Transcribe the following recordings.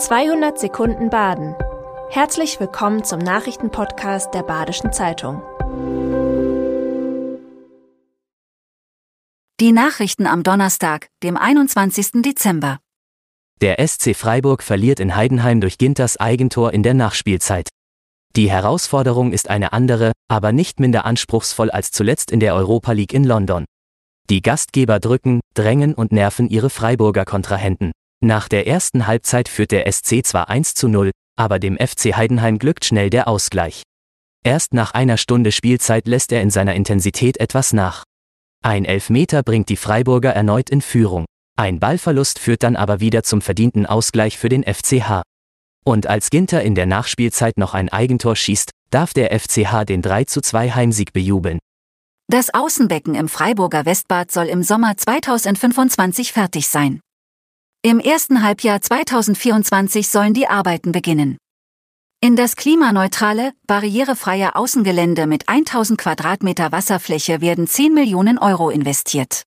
200 Sekunden Baden. Herzlich willkommen zum Nachrichtenpodcast der Badischen Zeitung. Die Nachrichten am Donnerstag, dem 21. Dezember. Der SC Freiburg verliert in Heidenheim durch Ginters Eigentor in der Nachspielzeit. Die Herausforderung ist eine andere, aber nicht minder anspruchsvoll als zuletzt in der Europa League in London. Die Gastgeber drücken, drängen und nerven ihre Freiburger Kontrahenten. Nach der ersten Halbzeit führt der SC zwar 1 zu 0, aber dem FC Heidenheim glückt schnell der Ausgleich. Erst nach einer Stunde Spielzeit lässt er in seiner Intensität etwas nach. Ein Elfmeter bringt die Freiburger erneut in Führung. Ein Ballverlust führt dann aber wieder zum verdienten Ausgleich für den FCH. Und als Ginter in der Nachspielzeit noch ein Eigentor schießt, darf der FCH den 3 zu 2 Heimsieg bejubeln. Das Außenbecken im Freiburger Westbad soll im Sommer 2025 fertig sein. Im ersten Halbjahr 2024 sollen die Arbeiten beginnen. In das klimaneutrale, barrierefreie Außengelände mit 1000 Quadratmeter Wasserfläche werden 10 Millionen Euro investiert.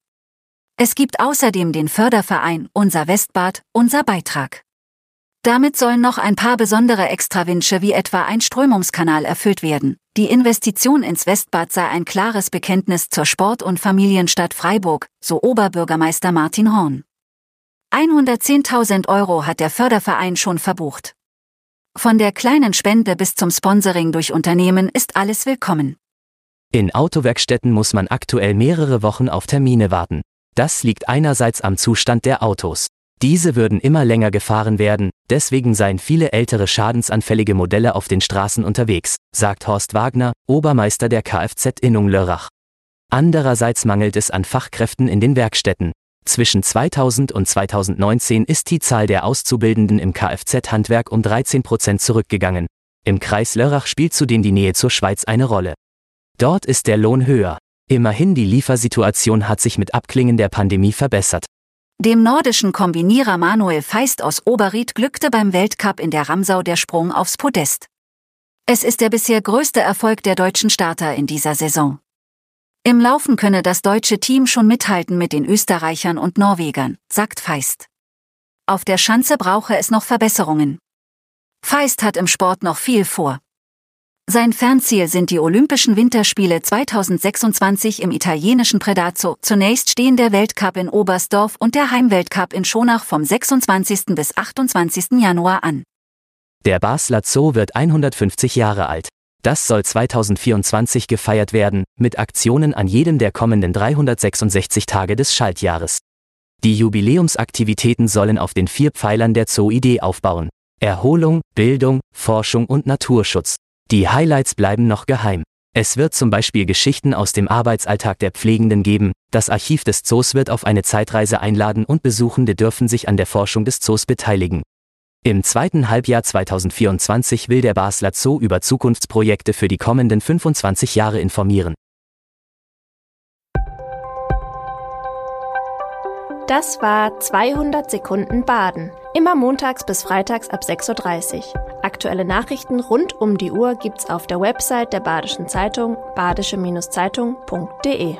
Es gibt außerdem den Förderverein Unser Westbad, unser Beitrag. Damit sollen noch ein paar besondere Extrawünsche wie etwa ein Strömungskanal erfüllt werden. Die Investition ins Westbad sei ein klares Bekenntnis zur Sport- und Familienstadt Freiburg, so Oberbürgermeister Martin Horn. 110.000 Euro hat der Förderverein schon verbucht. Von der kleinen Spende bis zum Sponsoring durch Unternehmen ist alles willkommen. In Autowerkstätten muss man aktuell mehrere Wochen auf Termine warten. Das liegt einerseits am Zustand der Autos. Diese würden immer länger gefahren werden, deswegen seien viele ältere schadensanfällige Modelle auf den Straßen unterwegs, sagt Horst Wagner, Obermeister der Kfz-Innung Lörrach. Andererseits mangelt es an Fachkräften in den Werkstätten. Zwischen 2000 und 2019 ist die Zahl der Auszubildenden im Kfz-Handwerk um 13 Prozent zurückgegangen. Im Kreis Lörrach spielt zudem die Nähe zur Schweiz eine Rolle. Dort ist der Lohn höher. Immerhin die Liefersituation hat sich mit Abklingen der Pandemie verbessert. Dem nordischen Kombinierer Manuel Feist aus Oberried glückte beim Weltcup in der Ramsau der Sprung aufs Podest. Es ist der bisher größte Erfolg der deutschen Starter in dieser Saison. Im Laufen könne das deutsche Team schon mithalten mit den Österreichern und Norwegern, sagt Feist. Auf der Schanze brauche es noch Verbesserungen. Feist hat im Sport noch viel vor. Sein Fernziel sind die Olympischen Winterspiele 2026 im italienischen Predazzo. Zunächst stehen der Weltcup in Oberstdorf und der Heimweltcup in Schonach vom 26. bis 28. Januar an. Der Basler Zoo wird 150 Jahre alt. Das soll 2024 gefeiert werden, mit Aktionen an jedem der kommenden 366 Tage des Schaltjahres. Die Jubiläumsaktivitäten sollen auf den vier Pfeilern der Zoo-Idee aufbauen. Erholung, Bildung, Forschung und Naturschutz. Die Highlights bleiben noch geheim. Es wird zum Beispiel Geschichten aus dem Arbeitsalltag der Pflegenden geben, das Archiv des Zoos wird auf eine Zeitreise einladen und Besuchende dürfen sich an der Forschung des Zoos beteiligen. Im zweiten Halbjahr 2024 will der Basler Zoo über Zukunftsprojekte für die kommenden 25 Jahre informieren. Das war 200 Sekunden Baden. Immer montags bis freitags ab 6.30 Uhr. Aktuelle Nachrichten rund um die Uhr gibt's auf der Website der Badischen Zeitung badische-zeitung.de.